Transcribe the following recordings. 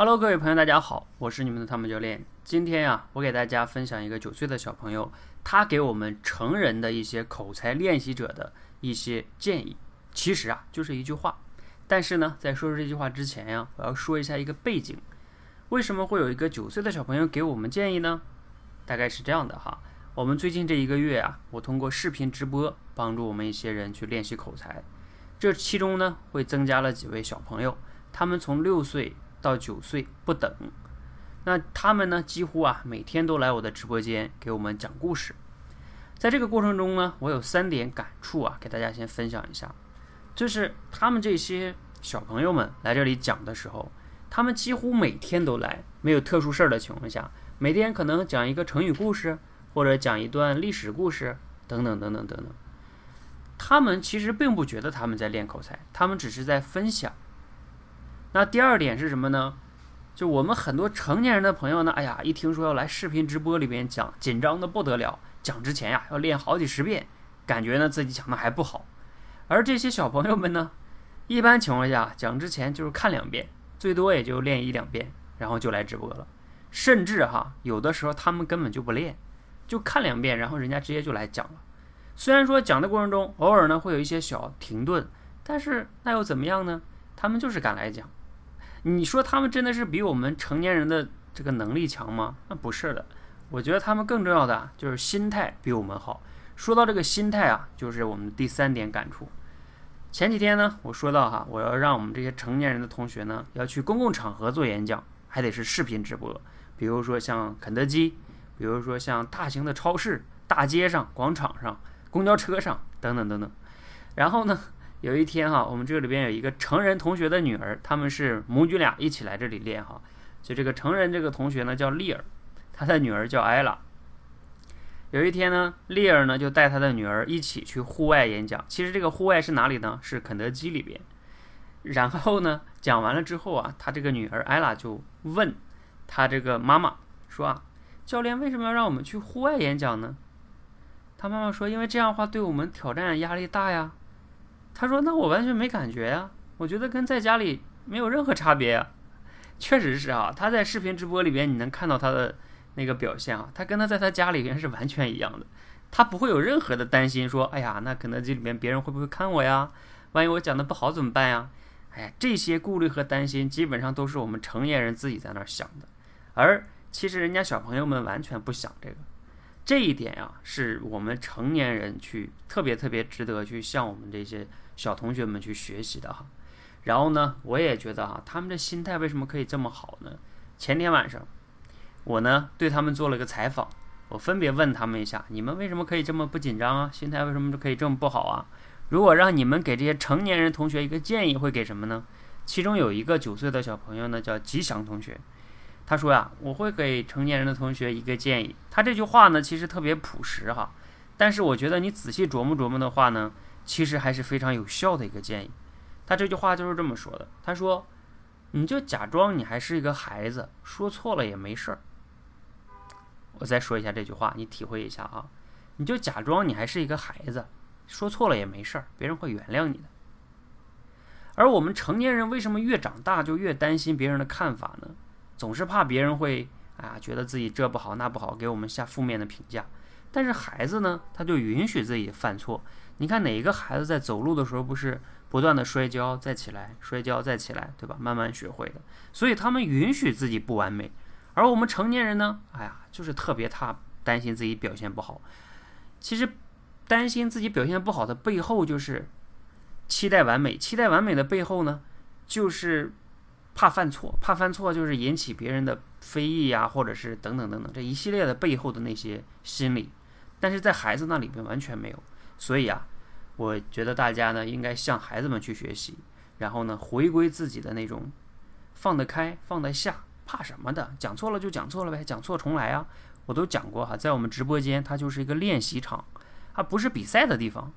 Hello，各位朋友，大家好，我是你们的汤姆教练。今天呀，我给大家分享一个九岁的小朋友，他给我们成人的一些口才练习者的一些建议。其实啊，就是一句话。但是呢，在说出这句话之前呀，我要说一下一个背景。为什么会有一个九岁的小朋友给我们建议呢？大概是这样的哈。我们最近这一个月啊，我通过视频直播帮助我们一些人去练习口才。这其中呢，会增加了几位小朋友，他们从六岁到九岁不等。那他们呢，几乎啊每天都来我的直播间给我们讲故事。在这个过程中呢，我有三点感触啊，给大家先分享一下。就是他们这些小朋友们来这里讲的时候，他们几乎每天都来，没有特殊事儿的情况下，每天可能讲一个成语故事。或者讲一段历史故事，等等等等等等。他们其实并不觉得他们在练口才，他们只是在分享。那第二点是什么呢？就我们很多成年人的朋友呢，哎呀，一听说要来视频直播里边讲，紧张的不得了。讲之前呀，要练好几十遍，感觉呢自己讲的还不好。而这些小朋友们呢，一般情况下讲之前就是看两遍，最多也就练一两遍，然后就来直播了。甚至哈，有的时候他们根本就不练。就看两遍，然后人家直接就来讲了。虽然说讲的过程中偶尔呢会有一些小停顿，但是那又怎么样呢？他们就是敢来讲。你说他们真的是比我们成年人的这个能力强吗？那不是的。我觉得他们更重要的就是心态比我们好。说到这个心态啊，就是我们第三点感触。前几天呢，我说到哈，我要让我们这些成年人的同学呢，要去公共场合做演讲，还得是视频直播，比如说像肯德基。比如说像大型的超市、大街上、广场上、公交车上等等等等。然后呢，有一天哈，我们这里边有一个成人同学的女儿，他们是母女俩一起来这里练哈。就这个成人这个同学呢叫丽儿，他的女儿叫艾拉。有一天呢，丽儿呢就带他的女儿一起去户外演讲。其实这个户外是哪里呢？是肯德基里边。然后呢，讲完了之后啊，他这个女儿艾拉就问他这个妈妈说啊。教练为什么要让我们去户外演讲呢？他妈妈说：“因为这样的话对我们挑战压力大呀。”他说：“那我完全没感觉呀，我觉得跟在家里没有任何差别呀。”确实是啊，他在视频直播里边你能看到他的那个表现啊，他跟他在他家里边是完全一样的，他不会有任何的担心，说：“哎呀，那肯德基里面别人会不会看我呀？万一我讲的不好怎么办呀？”哎呀，这些顾虑和担心基本上都是我们成年人自己在那儿想的，而。其实人家小朋友们完全不想这个，这一点呀，是我们成年人去特别特别值得去向我们这些小同学们去学习的哈。然后呢，我也觉得哈，他们的心态为什么可以这么好呢？前天晚上，我呢对他们做了个采访，我分别问他们一下：你们为什么可以这么不紧张啊？心态为什么就可以这么不好啊？如果让你们给这些成年人同学一个建议，会给什么呢？其中有一个九岁的小朋友呢，叫吉祥同学。他说呀，我会给成年人的同学一个建议。他这句话呢，其实特别朴实哈，但是我觉得你仔细琢磨琢磨的话呢，其实还是非常有效的一个建议。他这句话就是这么说的。他说，你就假装你还是一个孩子，说错了也没事儿。我再说一下这句话，你体会一下啊。你就假装你还是一个孩子，说错了也没事儿，别人会原谅你的。而我们成年人为什么越长大就越担心别人的看法呢？总是怕别人会啊，觉得自己这不好那不好，给我们下负面的评价。但是孩子呢，他就允许自己犯错。你看哪一个孩子在走路的时候不是不断的摔跤再起来，摔跤再起来，对吧？慢慢学会的。所以他们允许自己不完美。而我们成年人呢，哎呀，就是特别怕担心自己表现不好。其实担心自己表现不好的背后，就是期待完美。期待完美的背后呢，就是。怕犯错，怕犯错就是引起别人的非议呀，或者是等等等等这一系列的背后的那些心理，但是在孩子那里边完全没有。所以啊，我觉得大家呢应该向孩子们去学习，然后呢回归自己的那种放得开、放得下，怕什么的？讲错了就讲错了呗，讲错重来啊！我都讲过哈，在我们直播间它就是一个练习场，它不是比赛的地方。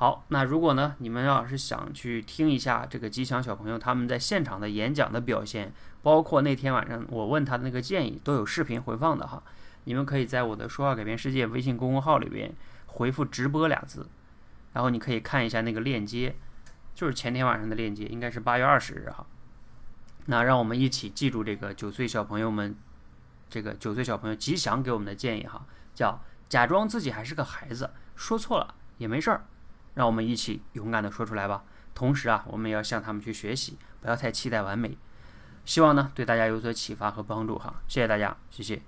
好，那如果呢，你们要是想去听一下这个吉祥小朋友他们在现场的演讲的表现，包括那天晚上我问他的那个建议，都有视频回放的哈。你们可以在我的“说话改变世界”微信公众号里边回复“直播”俩字，然后你可以看一下那个链接，就是前天晚上的链接，应该是八月二十日哈。那让我们一起记住这个九岁小朋友们，这个九岁小朋友吉祥给我们的建议哈，叫假装自己还是个孩子，说错了也没事儿，让我们一起勇敢的说出来吧。同时啊，我们也要向他们去学习，不要太期待完美。希望呢对大家有所启发和帮助哈，谢谢大家，谢谢。